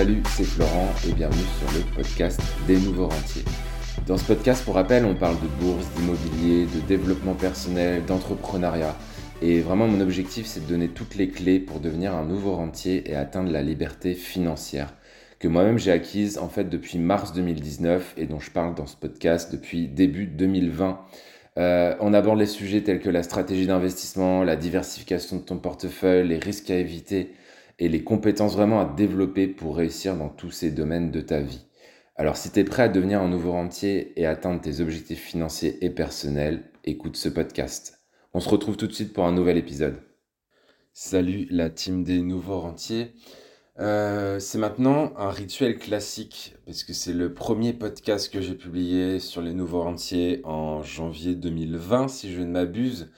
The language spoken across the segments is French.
Salut, c'est Florent et bienvenue sur le podcast des nouveaux rentiers. Dans ce podcast, pour rappel, on parle de bourse, d'immobilier, de développement personnel, d'entrepreneuriat. Et vraiment, mon objectif, c'est de donner toutes les clés pour devenir un nouveau rentier et atteindre la liberté financière que moi-même j'ai acquise en fait depuis mars 2019 et dont je parle dans ce podcast depuis début 2020. Euh, on aborde les sujets tels que la stratégie d'investissement, la diversification de ton portefeuille, les risques à éviter et les compétences vraiment à développer pour réussir dans tous ces domaines de ta vie. Alors si tu es prêt à devenir un nouveau rentier et atteindre tes objectifs financiers et personnels, écoute ce podcast. On se retrouve tout de suite pour un nouvel épisode. Salut la team des nouveaux rentiers. Euh, c'est maintenant un rituel classique, parce que c'est le premier podcast que j'ai publié sur les nouveaux rentiers en janvier 2020, si je ne m'abuse,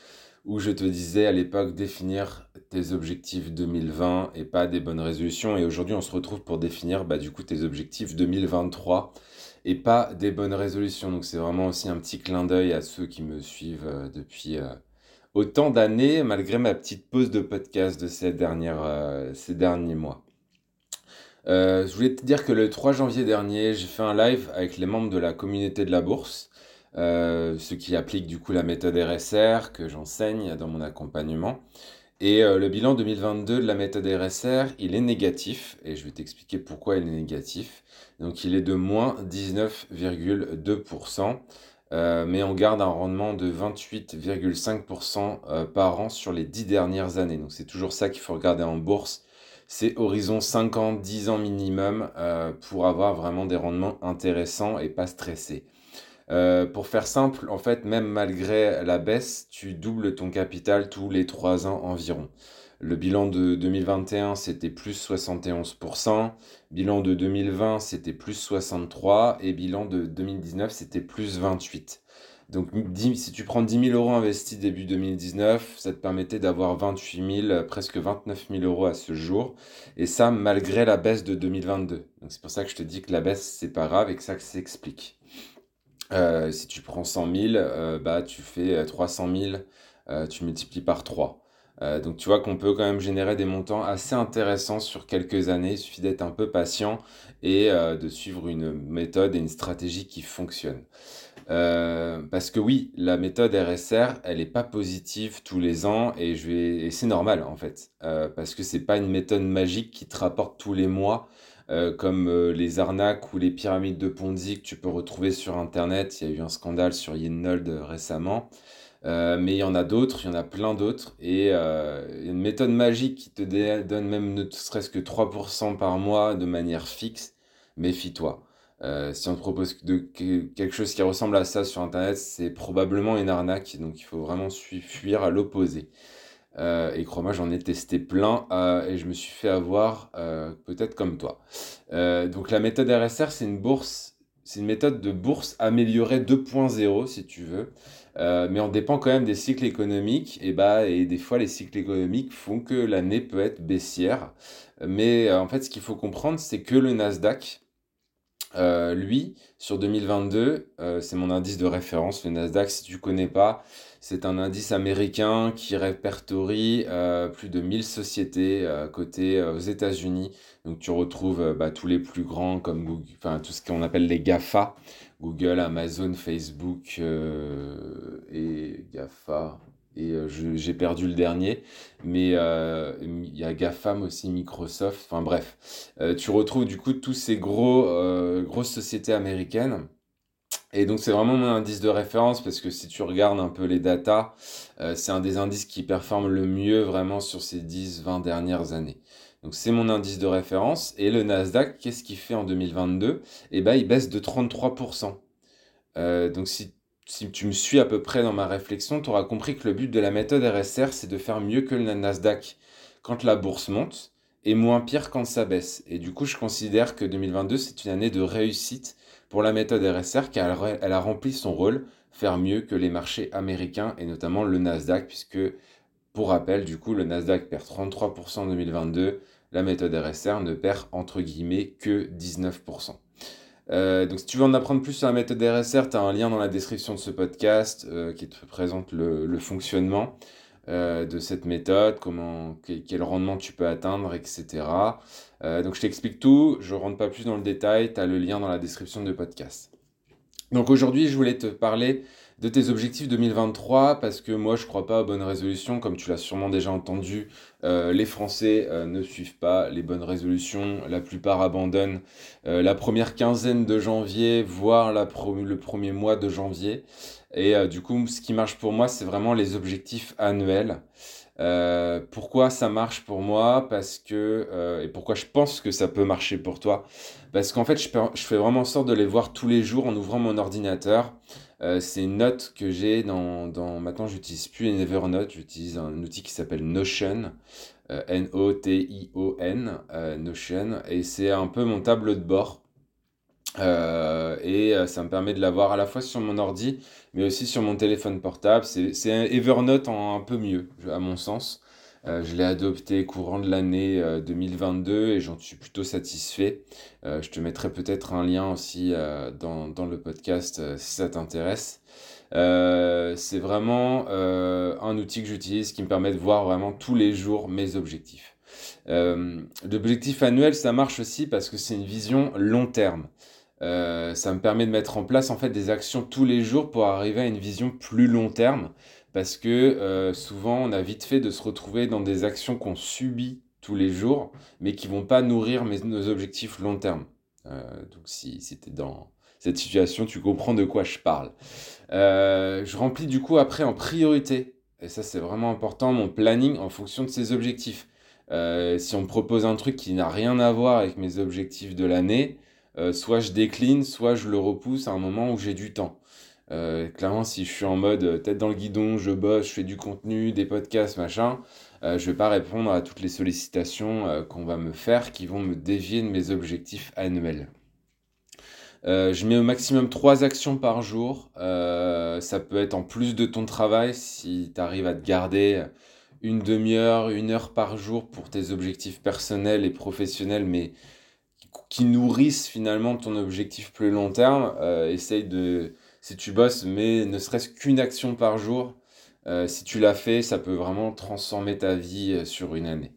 où je te disais à l'époque définir tes objectifs 2020 et pas des bonnes résolutions. Et aujourd'hui, on se retrouve pour définir bah, du coup tes objectifs 2023 et pas des bonnes résolutions. Donc c'est vraiment aussi un petit clin d'œil à ceux qui me suivent euh, depuis euh, autant d'années, malgré ma petite pause de podcast de ces, dernières, ces derniers mois. Euh, je voulais te dire que le 3 janvier dernier, j'ai fait un live avec les membres de la communauté de la bourse, euh, ceux qui appliquent du coup la méthode RSR que j'enseigne dans mon accompagnement. Et euh, le bilan 2022 de la méthode RSR, il est négatif, et je vais t'expliquer pourquoi il est négatif. Donc il est de moins 19,2%, mais on garde un rendement de 28,5% par an sur les 10 dernières années. Donc c'est toujours ça qu'il faut regarder en bourse c'est horizon 5 ans, 10 ans minimum euh, pour avoir vraiment des rendements intéressants et pas stressés. Euh, pour faire simple, en fait, même malgré la baisse, tu doubles ton capital tous les 3 ans environ. Le bilan de 2021, c'était plus 71%. Bilan de 2020, c'était plus 63%. Et bilan de 2019, c'était plus 28%. Donc si tu prends 10 000 euros investis début 2019, ça te permettait d'avoir 28 000, presque 29 000 euros à ce jour. Et ça, malgré la baisse de 2022. Donc c'est pour ça que je te dis que la baisse, c'est pas grave et que ça s'explique. Euh, si tu prends 100 000, euh, bah, tu fais 300 euh, 000, tu multiplies par 3. donc tu vois qu'on peut quand même générer des montants assez intéressants sur quelques années. Il suffit d'être un peu patient et de suivre une méthode et une stratégie qui fonctionne. Parce que oui, la méthode RSR, elle n'est pas positive tous les ans et, c'est normal en fait. Parce que c'est pas une méthode magique qui te rapporte tous les mois euh, comme les arnaques ou les pyramides de Ponzi que tu peux retrouver sur Internet. Il y a eu un scandale sur Yinnold récemment. mais il y en a d'autres, il y en a plein d'autres. Et une méthode magique qui te donne même ne serait-ce que 3% par mois de manière fixe, méfie-toi. Euh, si on te propose quelque chose qui ressemble à ça sur Internet, c'est probablement une arnaque, donc il faut vraiment fuir à l'opposé. Euh, et crois-moi, j'en ai testé plein euh, et je me suis fait avoir peut-être comme toi. donc la méthode RSR, c'est une bourse, c'est une méthode de bourse améliorée 2.0 si tu veux, mais on dépend quand même des cycles économiques et bah et des fois les cycles économiques font que l'année peut être baissière. Mais en fait, ce qu'il faut comprendre, c'est que le Nasdaq euh, lui, sur 2022, euh, c'est mon indice de référence, le Nasdaq, si tu connais pas, c'est un indice américain qui répertorie euh, plus de 1000 sociétés côté aux États-Unis. Donc tu retrouves bah, tous les plus grands comme Google, tout ce qu'on appelle les GAFA, Google, Amazon, Facebook et GAFA, et euh, j'ai perdu le dernier. Mais euh, il y a GAFAM aussi, Microsoft, enfin bref. Euh, tu retrouves du coup tous ces gros, grosses sociétés américaines. Et donc c'est vraiment mon indice de référence parce que si tu regardes un peu les datas, c'est un des indices qui performe le mieux vraiment sur ces 10-20 dernières années. Donc c'est mon indice de référence. Et le Nasdaq, qu'est-ce qu'il fait en 2022 Eh bien il baisse de 33%. donc si si tu me suis à peu près dans ma réflexion, tu auras compris que le but de la méthode RSR, c'est de faire mieux que le Nasdaq quand la bourse monte et moins pire quand ça baisse. Et du coup, je considère que 2022, c'est une année de réussite pour la méthode RSR car elle a rempli son rôle, faire mieux que les marchés américains et notamment le Nasdaq, puisque, pour rappel, du coup, le Nasdaq perd 33% en 2022, la méthode RSR ne perd entre guillemets que 19%. Euh, donc si tu veux en apprendre plus sur la méthode RSR, tu as un lien dans la description de ce podcast euh, qui te présente le, fonctionnement. de cette méthode, comment, quel, rendement tu peux atteindre, etc. donc je t'explique tout, je ne rentre pas plus dans le détail, tu as le lien dans la description de podcast. Donc aujourd'hui, je voulais te parler de tes objectifs 2023 parce que moi je crois pas aux bonnes résolutions comme tu l'as sûrement déjà entendu euh, les Français euh, ne suivent pas les bonnes résolutions la plupart abandonnent euh, la première quinzaine de janvier voire le premier mois de janvier. Et du coup ce qui marche pour moi c'est vraiment les objectifs annuels pourquoi ça marche pour moi? Parce que et pourquoi je pense que ça peut marcher pour toi? Parce qu'en fait, je, fais vraiment en sorte de les voir tous les jours en ouvrant mon ordinateur. Euh, c'est une note que j'ai dans, dans... Maintenant, j'utilise plus Evernote, j'utilise un outil qui s'appelle Notion. Euh, N-O-T-I-O-N, euh, Notion. Et c'est un peu mon tableau de bord. Et ça me permet de l'avoir à la fois sur mon ordi, mais aussi sur mon téléphone portable. C'est Evernote en un peu mieux, à mon sens. Euh, je l'ai adopté courant de l'année 2022 euh, et j'en suis plutôt satisfait. Euh, je te mettrai peut-être un lien aussi dans, dans, le podcast si ça t'intéresse. c'est vraiment un outil que j'utilise qui me permet de voir vraiment tous les jours mes objectifs. L'objectif annuel, ça marche aussi parce que c'est une vision long terme. Ça me permet de mettre en place en fait des actions tous les jours pour arriver à une vision plus long terme parce que euh, souvent on a vite fait de se retrouver dans des actions qu'on subit tous les jours, mais qui vont pas nourrir nos objectifs long terme. Euh, donc si, es dans cette situation, tu comprends de quoi je parle. Euh, je remplis du coup après en priorité, et ça c'est vraiment important, mon planning en fonction de ces objectifs. si on me propose un truc qui n'a rien à voir avec mes objectifs de l'année, soit je décline, soit je le repousse à un moment où j'ai du temps. Euh, clairement, si je suis en mode euh, tête dans le guidon, je bosse, je fais du contenu, des podcasts, machin, euh, je vais pas répondre à toutes les sollicitations qu'on va me faire qui vont me dévier de mes objectifs annuels. je mets au maximum 3 actions par jour. ça peut être en plus de ton travail si tu arrives à te garder une demi-heure, une heure par jour pour tes objectifs personnels et professionnels, mais qui nourrissent finalement ton objectif plus long terme. essaye de si tu bosses, mais ne serait-ce qu'une action par jour, euh, si tu l'as fait, ça peut vraiment transformer ta vie euh, sur une année.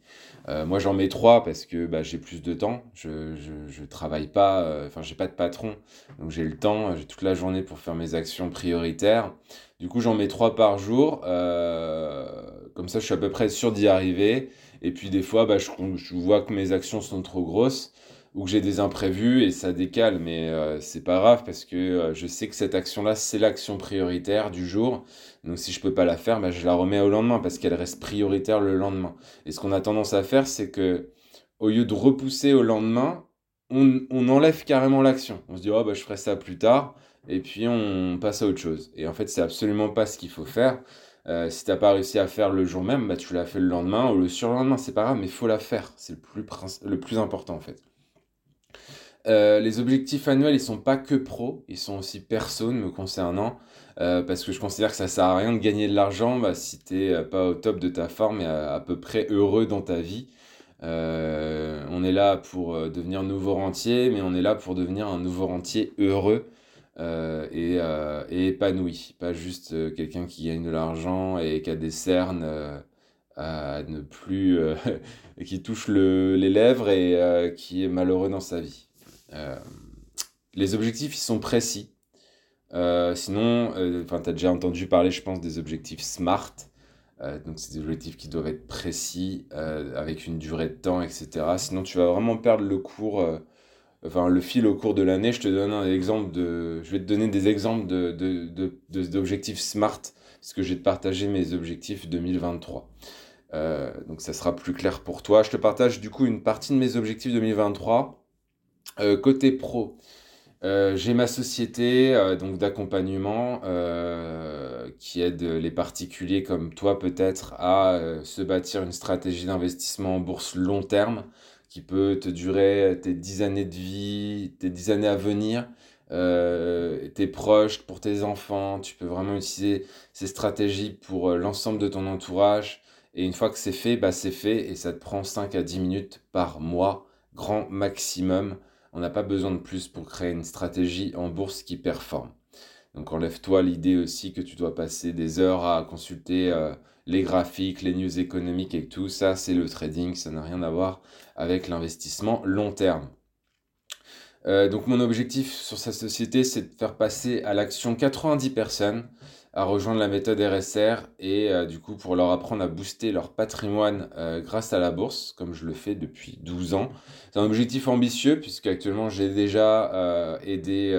Euh, moi, j'en mets trois parce que bah, j'ai plus de temps. Je, je, travaille pas, enfin, j'ai pas de patron, donc j'ai le temps, j'ai toute la journée pour faire mes actions prioritaires. Du coup, j'en mets trois par jour. comme ça, je suis à peu près sûr d'y arriver. Et puis, des fois, bah, je, je vois que mes actions sont trop grosses ou que j'ai des imprévus et ça décale, mais euh, c'est pas grave parce que euh, je sais que cette action-là, c'est l'action prioritaire du jour. Donc si je peux pas la faire, bah, je la remets au lendemain parce qu'elle reste prioritaire le lendemain. Et ce qu'on a tendance à faire, c'est que au lieu de repousser au lendemain, on, on enlève carrément l'action. On se dit, oh, bah, je ferai ça plus tard, et puis on passe à autre chose. Et en fait, c'est absolument pas ce qu'il faut faire. Euh, si t'as pas réussi à faire le jour même, bah, tu l'as fait le lendemain ou le surlendemain, c'est pas grave, mais faut la faire. C'est le plus, le plus important en fait. Euh, les objectifs annuels, ils sont pas que pro, ils sont aussi perso me concernant, euh, parce que je considère que ça sert à rien de gagner de l'argent bah, si t'es euh, pas au top de ta forme et à, peu près heureux dans ta vie. on est là pour devenir nouveau rentier, mais on est là pour devenir un nouveau rentier heureux et, épanoui, pas juste quelqu'un qui gagne de l'argent et qui a des cernes à ne plus, qui touche le, les lèvres et qui est malheureux dans sa vie. Euh, les objectifs, ils sont précis. Euh, sinon, euh, tu as déjà entendu parler, je pense, des objectifs SMART. donc, c'est des objectifs qui doivent être précis, avec une durée de temps, etc. Sinon, tu vas vraiment perdre le cours, enfin, le fil au cours de l'année. Je te donne un exemple de, je vais te donner des exemples de, d'objectifs SMART, parce que te partager mes objectifs 2023. donc, ça sera plus clair pour toi. Je te partage du coup une partie de mes objectifs 2023 euh, côté pro, euh, j'ai ma société euh, donc d'accompagnement qui aide les particuliers comme toi peut-être à se bâtir une stratégie d'investissement en bourse long terme qui peut te durer tes 10 années de vie, tes 10 années à venir, tes proches, pour tes enfants. Tu peux vraiment utiliser ces stratégies pour l'ensemble de ton entourage. Et une fois que c'est fait, bah c'est fait et ça te prend 5 à 10 minutes par mois, grand maximum. On n'a pas besoin de plus pour créer une stratégie en bourse qui performe. Donc enlève-toi l'idée aussi que tu dois passer des heures à consulter les graphiques, les news économiques et tout. Ça, c'est le trading, ça n'a rien à voir avec l'investissement long terme. Euh, donc mon objectif sur sa société, c'est de faire passer à l'action 90 personnes à rejoindre la méthode RSR et euh, du coup pour leur apprendre à booster leur patrimoine euh, grâce à la bourse, comme je le fais depuis 12 ans. C'est un objectif ambitieux puisque actuellement j'ai déjà aidé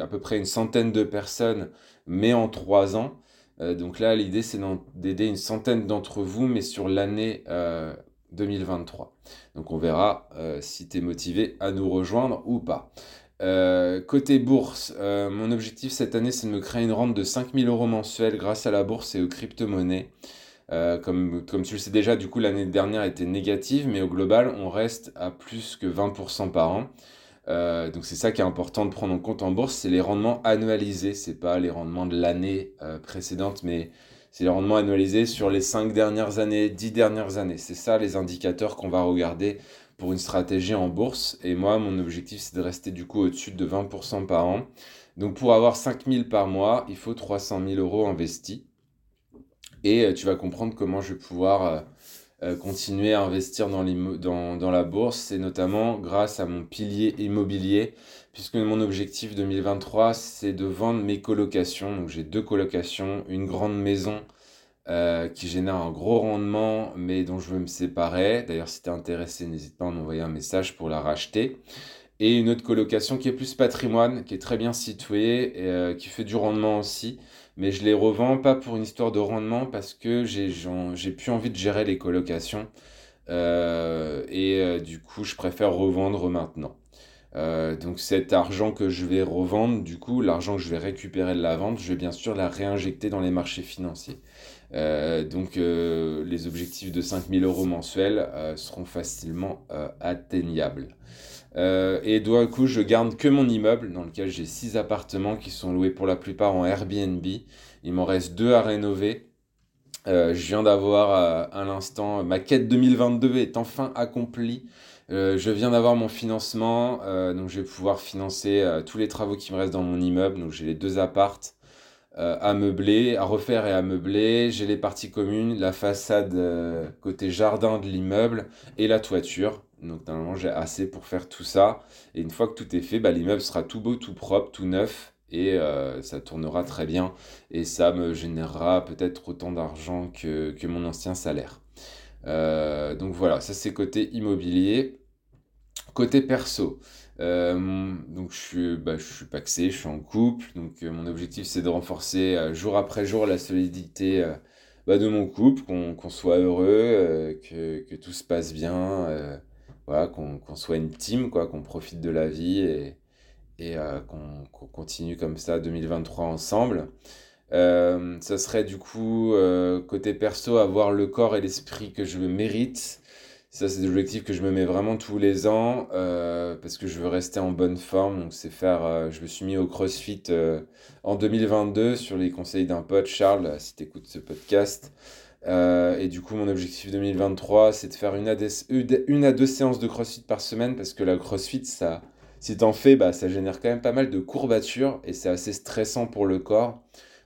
à peu près une centaine de personnes, mais en 3 ans. donc là, l'idée c'est d'aider une centaine d'entre vous, mais sur l'année 2023. Donc on verra euh, si tu es motivé à nous rejoindre ou pas. Euh, côté bourse, euh, mon objectif cette année c'est de me créer une rente de 5000 euros mensuels grâce à la bourse et aux crypto-monnaies. comme, comme tu le sais déjà, du coup l'année dernière était négative, mais au global on reste à plus que 20% par an. donc c'est ça qui est important de prendre en compte en bourse, c'est les rendements annualisés, c'est pas les rendements de l'année précédente, mais c'est le rendement annualisé sur les 5 dernières années, 10 dernières années. C'est ça les indicateurs qu'on va regarder pour une stratégie en bourse. Et moi, mon objectif, c'est de rester du coup au-dessus de 20% par an. Donc pour avoir 5000 par mois, il faut 300 000 euros investis. Et euh, tu vas comprendre comment je vais pouvoir euh, euh, continuer à investir dans, dans, dans la bourse, et notamment grâce à mon pilier immobilier, puisque mon objectif 2023, c'est de vendre mes colocations. Donc j'ai deux colocations, une grande maison euh, qui génère un gros rendement, mais dont je veux me séparer. D'ailleurs, si tu es intéressé, n'hésite pas à m'envoyer un message pour la racheter. Et une autre colocation qui est plus patrimoine, qui est très bien située, et, euh, qui fait du rendement aussi. Mais je les revends pas pour une histoire de rendement, parce que j'ai plus envie de gérer les colocations. Euh, et du coup, je préfère revendre maintenant. Donc cet argent que je vais revendre, du coup, l'argent que je vais récupérer de la vente, je vais bien sûr la réinjecter dans les marchés financiers. Euh, donc euh, les objectifs de 5000 euros mensuels seront facilement atteignables. et du coup, je garde que mon immeuble dans lequel j'ai 6 appartements qui sont loués pour la plupart en Airbnb. Il m'en reste 2 à rénover. je viens d'avoir à l'instant ma quête 2022 est enfin accomplie. Euh, je viens d'avoir mon financement, euh, donc je vais pouvoir financer euh, tous les travaux qui me restent dans mon immeuble. Donc j'ai les deux appartes à meubler, à refaire et à meubler. J'ai les parties communes, la façade côté jardin de l'immeuble et la toiture. Donc normalement j'ai assez pour faire tout ça. Et une fois que tout est fait, bah, l'immeuble sera tout beau, tout propre, tout neuf. Et ça tournera très bien. Et ça me générera peut-être autant d'argent que, mon ancien salaire. Euh, donc voilà, ça c'est côté immobilier. Côté perso, euh, donc je suis, bah, je suis paxé, je suis en couple, donc euh, mon objectif c'est de renforcer jour après jour la solidité bah, de mon couple, qu'on soit heureux, que, tout se passe bien, voilà, qu'on soit une team, quoi, qu'on profite de la vie et, qu'on continue comme ça 2023 ensemble. Euh, ça serait du coup, euh, côté perso, avoir le corps et l'esprit que je mérite. Ça, c'est l'objectif que je me mets vraiment tous les ans euh, parce que je veux rester en bonne forme. C'est faire. je me suis mis au CrossFit en 2022 sur les conseils d'un pote, Charles, si tu écoutes ce podcast. et du coup, mon objectif 2023, c'est de faire une à, à deux séances de CrossFit par semaine parce que la CrossFit, ça, si t'en fais, bah, ça génère quand même pas mal de courbatures et c'est assez stressant pour le corps.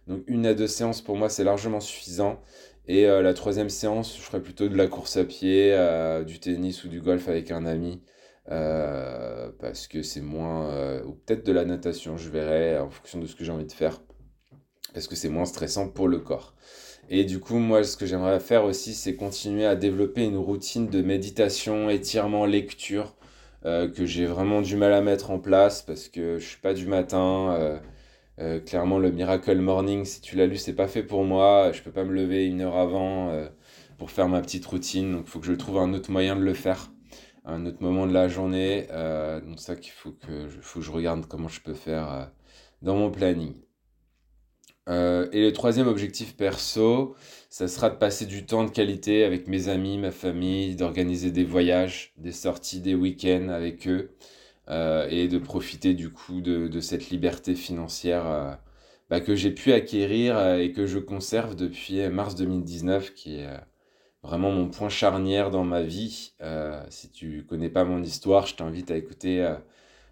Donc une à deux séances pour moi c'est largement suffisant. Et euh, la troisième séance, je ferai plutôt de la course à pied, euh, du tennis ou du golf avec un ami. Euh, parce que c'est moins... ou peut-être de la natation, je verrai en fonction de ce que j'ai envie de faire. Parce que c'est moins stressant pour le corps. Et du coup, moi, ce que j'aimerais faire aussi, c'est continuer à développer une routine de méditation, étirement, lecture, que j'ai vraiment du mal à mettre en place parce que je suis pas du matin. Euh, clairement, le Miracle Morning, si tu l'as lu, c'est pas fait pour moi. Je peux pas me lever une heure avant euh, pour faire ma petite routine. Donc, il faut que je trouve un autre moyen de le faire, un autre moment de la journée. Euh, donc, ça qu'il faut que je, faut que je regarde comment je peux faire dans mon planning. et le troisième objectif perso, ça sera de passer du temps de qualité avec mes amis, ma famille, d'organiser des voyages, des sorties, des week-ends avec eux. Euh, et de profiter du coup de, de cette liberté financière euh, bah, que j'ai pu acquérir euh, et que je conserve depuis mars 2019, qui est vraiment mon point charnière dans ma vie. si tu connais pas mon histoire, je t'invite à écouter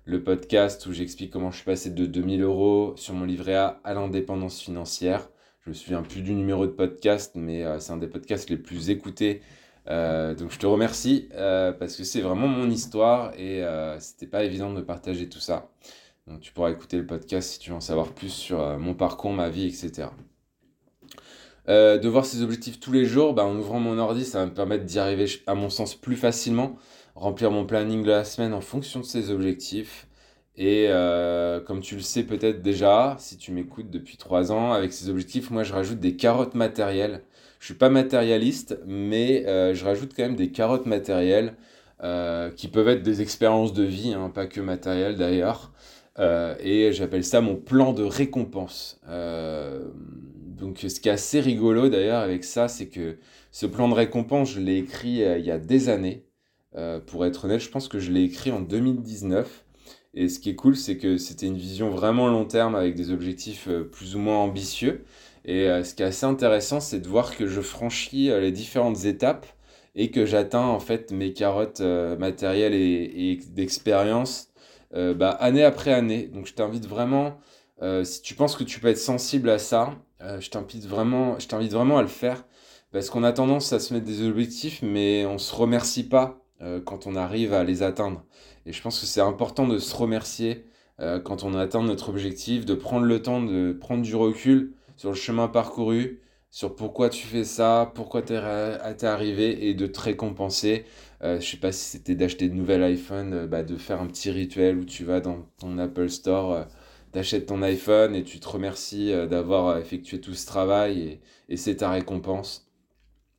le podcast où j'explique comment je suis passé de 2000 euros sur mon livret A à l'indépendance financière. Je me souviens plus du numéro de podcast, mais c'est un des podcasts les plus écoutés euh, donc je te remercie euh, parce que c'est vraiment mon histoire et euh, c'était pas évident de partager tout ça. Donc tu pourras écouter le podcast si tu veux en savoir plus sur mon parcours, ma vie, etc. de voir ces objectifs tous les jours, bah, en ouvrant mon ordi, ça va me permettre d'y arriver à mon sens plus facilement, remplir mon planning de la semaine en fonction de ces objectifs. Et comme tu le sais peut-être déjà, si tu m'écoutes depuis trois ans, avec ces objectifs, moi je rajoute des carottes matérielles je suis pas matérialiste, mais euh, je rajoute quand même des carottes matérielles euh, qui peuvent être des expériences de vie, hein, pas que matérielles d'ailleurs. Euh, et j'appelle ça mon plan de récompense. donc ce qui est assez rigolo d'ailleurs avec ça, c'est que ce plan de récompense, je l'ai écrit il y a des années. pour être honnête, je pense que je l'ai écrit en 2019. Et ce qui est cool, c'est que c'était une vision vraiment long terme avec des objectifs plus ou moins ambitieux. Et euh, ce qui est assez intéressant, c'est de voir que je franchis euh, les différentes étapes et que j'atteins en fait mes carottes euh, matérielles et, d'expérience bah, année après année. Donc je t'invite vraiment, si tu penses que tu peux être sensible à ça, je t'invite vraiment, vraiment à le faire parce qu'on a tendance à se mettre des objectifs, mais on se remercie pas quand on arrive à les atteindre. Et je pense que c'est important de se remercier quand on atteint notre objectif, de prendre le temps de prendre du recul sur le chemin parcouru, sur pourquoi tu fais ça, pourquoi tu es, arrivé et de te récompenser. Euh, je sais pas si c'était d'acheter de nouvel iPhone, euh, bah, de faire un petit rituel où tu vas dans ton Apple Store, euh, t'achètes ton iPhone et tu te remercies euh, d'avoir effectué tout ce travail et, et c'est ta récompense.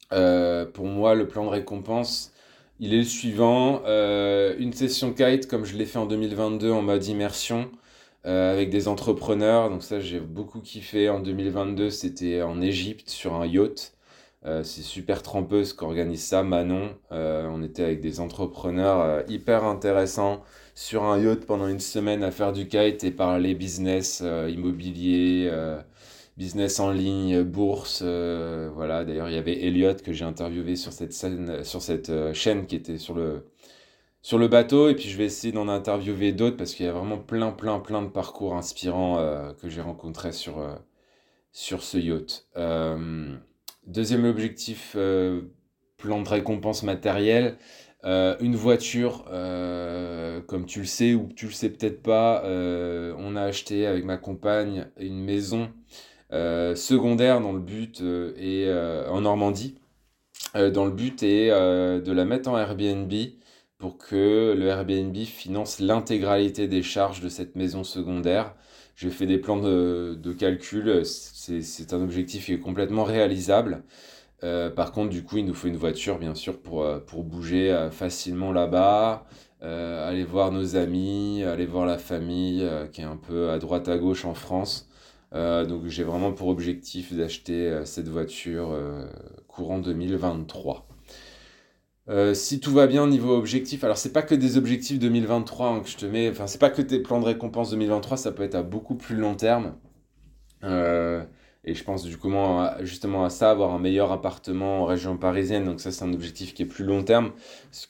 pour moi, le plan de récompense, il est le suivant. une session kite comme je l'ai fait en 2022 en mode immersion. Euh, avec des entrepreneurs. Donc ça, j'ai beaucoup kiffé. En 2022, c'était en Égypte sur un yacht. Euh, c'est super trempeuse qu'organise ça, Manon. Euh, on était avec des entrepreneurs hyper intéressants sur un yacht pendant une semaine à faire du kite et parler business, immobilier, business en ligne, bourse. voilà. D'ailleurs, il y avait Elliot que j'ai interviewé sur cette, scène, sur cette chaîne qui était sur le, sur le bateau et puis je vais essayer d'en interviewer d'autres parce qu'il y a vraiment plein plein plein de parcours inspirants euh, que j'ai rencontrés sur, euh, sur ce yacht. Euh, deuxième objectif, plan de récompense matérielle. une voiture, comme tu le sais ou tu le sais peut-être pas, on a acheté avec ma compagne une maison secondaire dans le but et en Normandie. dans le but est de la mettre en Airbnb pour que le Airbnb finance l'intégralité des charges de cette maison secondaire. J'ai fait des plans de, calcul, c'est un objectif qui est complètement réalisable. Euh, par contre, du coup, il nous faut une voiture, bien sûr, pour, euh, pour bouger euh, facilement là-bas, aller voir nos amis, aller voir la famille qui est un peu à droite à gauche en France. donc j'ai vraiment pour objectif d'acheter cette voiture courant 2023. Euh, si tout va bien au niveau objectif, alors c'est pas que des objectifs 2023 hein, que je te mets, enfin c'est pas que tes plans de récompense 2023, ça peut être à beaucoup plus long terme. Euh, et je pense du coup justement à ça, avoir un meilleur appartement en région parisienne, donc ça c'est un objectif qui est plus long terme.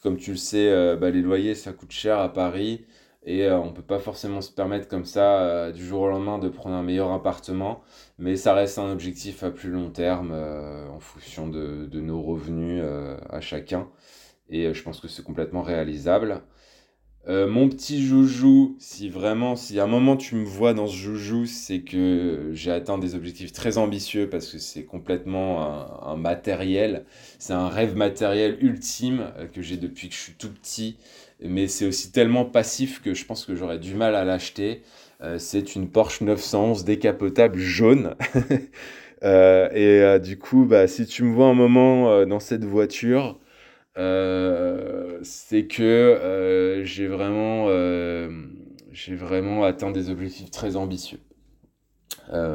comme tu le sais, euh, bah, les loyers ça coûte cher à Paris et on ne peut pas forcément se permettre comme ça du jour au lendemain de prendre un meilleur appartement, mais ça reste un objectif à plus long terme en fonction de, de nos revenus à chacun. Et euh, je pense que c'est complètement réalisable. Euh, mon petit joujou, si vraiment, si à un moment tu me vois dans ce joujou, c'est que j'ai atteint des objectifs très ambitieux parce que c'est complètement un, matériel, c'est un rêve matériel ultime euh, que j'ai depuis que je suis tout petit, mais c'est aussi tellement passif que je pense que j'aurais du mal à l'acheter. c'est une Porsche 911 décapotable jaune. et du coup, bah, si tu me vois un moment dans cette voiture, euh, c'est que euh, j'ai vraiment, euh, j'ai vraiment atteint des objectifs très ambitieux.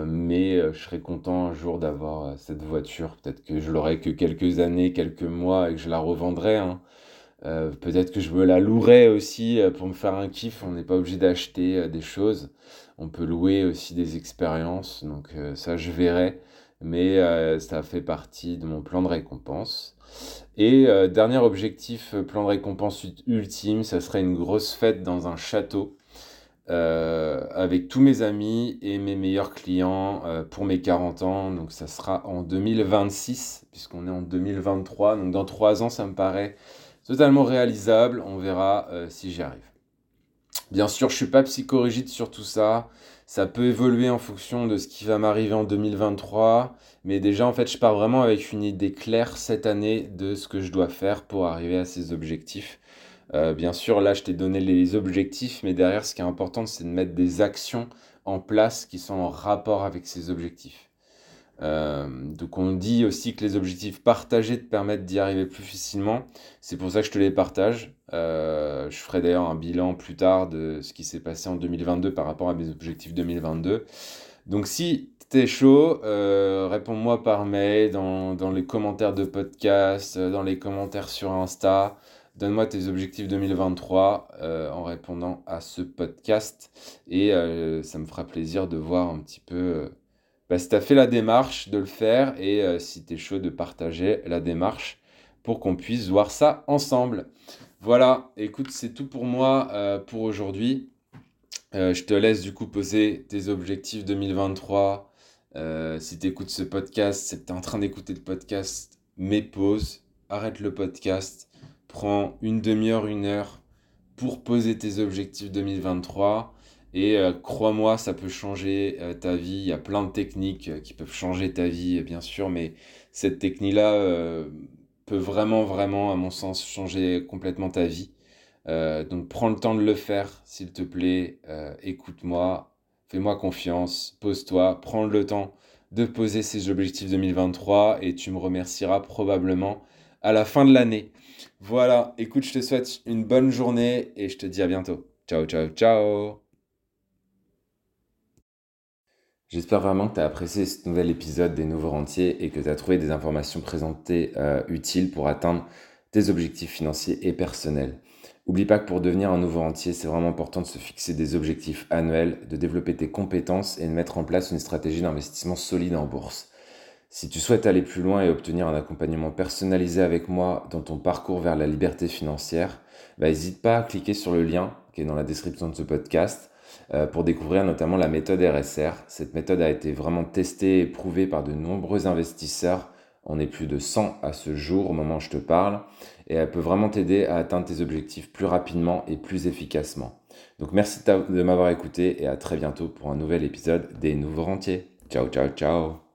mais je serais content un jour d'avoir cette voiture. Peut-être que je l'aurai que quelques années, quelques mois et que je la revendrai. Hein. Peut-être que je me la louerai aussi pour me faire un kiff. On n'est pas obligé d'acheter des choses. On peut louer aussi des expériences. Donc ça, je verrai. Mais ça fait partie de mon plan de récompense. Et euh, dernier objectif, euh, plan de récompense ultime, ça serait une grosse fête dans un château. euh, avec tous mes amis et mes meilleurs clients euh, pour mes 40 ans. Donc ça sera en 2026, puisqu'on est en 2023. Donc dans trois ans, ça me paraît totalement réalisable. On verra euh, si j'y arrive. Bien sûr, je ne suis pas psychorigide sur tout ça. Ça peut évoluer en fonction de ce qui va m'arriver en 2023. Mais déjà, en fait, je pars vraiment avec une idée claire cette année de ce que je dois faire pour arriver à ces objectifs. Euh, bien sûr, là, je t'ai donné les objectifs, mais derrière, ce qui est important, c'est de mettre des actions en place qui sont en rapport avec ces objectifs. Euh, donc on dit aussi que les objectifs partagés te permettent d'y arriver plus facilement. C'est pour ça que je te les partage. Euh, je ferai d'ailleurs un bilan plus tard de ce qui s'est passé en 2022 par rapport à mes objectifs 2022. Donc si t'es chaud, réponds-moi par mail, dans, les commentaires de podcast, dans les commentaires sur Insta. Donne-moi tes objectifs 2023 euh, en répondant à ce podcast et euh, ça me fera plaisir de voir un petit peu euh, bah, si tu fait la démarche de le faire et si tu chaud de partager la démarche pour qu'on puisse voir ça ensemble. Voilà, écoute, c'est tout pour moi pour aujourd'hui. je te laisse du coup poser tes objectifs 2023. si tu écoutes ce podcast, que tu es en train d'écouter le podcast, mets pause, arrête le podcast prends une demi-heure, une heure pour poser tes objectifs 2023. Et euh, crois-moi, ça peut changer euh, ta vie. Il y a plein de techniques euh, qui peuvent changer ta vie, bien sûr, mais cette technique-là peut vraiment, vraiment, à mon sens, changer complètement ta vie. donc prends le temps de le faire, s'il te plaît. Écoute-moi, fais-moi confiance, pose-toi, prends le temps de poser ces objectifs 2023 et tu me remercieras probablement à la fin de l'année. Voilà, écoute, je te souhaite une bonne journée et je te dis à bientôt. Ciao, ciao, ciao J'espère vraiment que tu as apprécié ce nouvel épisode des Nouveaux Rentiers et que tu as trouvé des informations présentées euh, utiles pour atteindre tes objectifs financiers et personnels. N'oublie pas que pour devenir un nouveau rentier, c'est vraiment important de se fixer des objectifs annuels, de développer tes compétences et de mettre en place une stratégie d'investissement solide en bourse. Si tu souhaites aller plus loin et obtenir un accompagnement personnalisé avec moi dans ton parcours vers la liberté financière, n'hésite bah, pas à cliquer sur le lien qui est dans la description de ce podcast pour découvrir notamment la méthode RSR. Cette méthode a été vraiment testée et prouvée par de nombreux investisseurs. On est plus de 100 à ce jour au moment où je te parle et elle peut vraiment t'aider à atteindre tes objectifs plus rapidement et plus efficacement. Donc merci de m'avoir écouté et à très bientôt pour un nouvel épisode des Nouveaux Rentiers. Ciao, ciao, ciao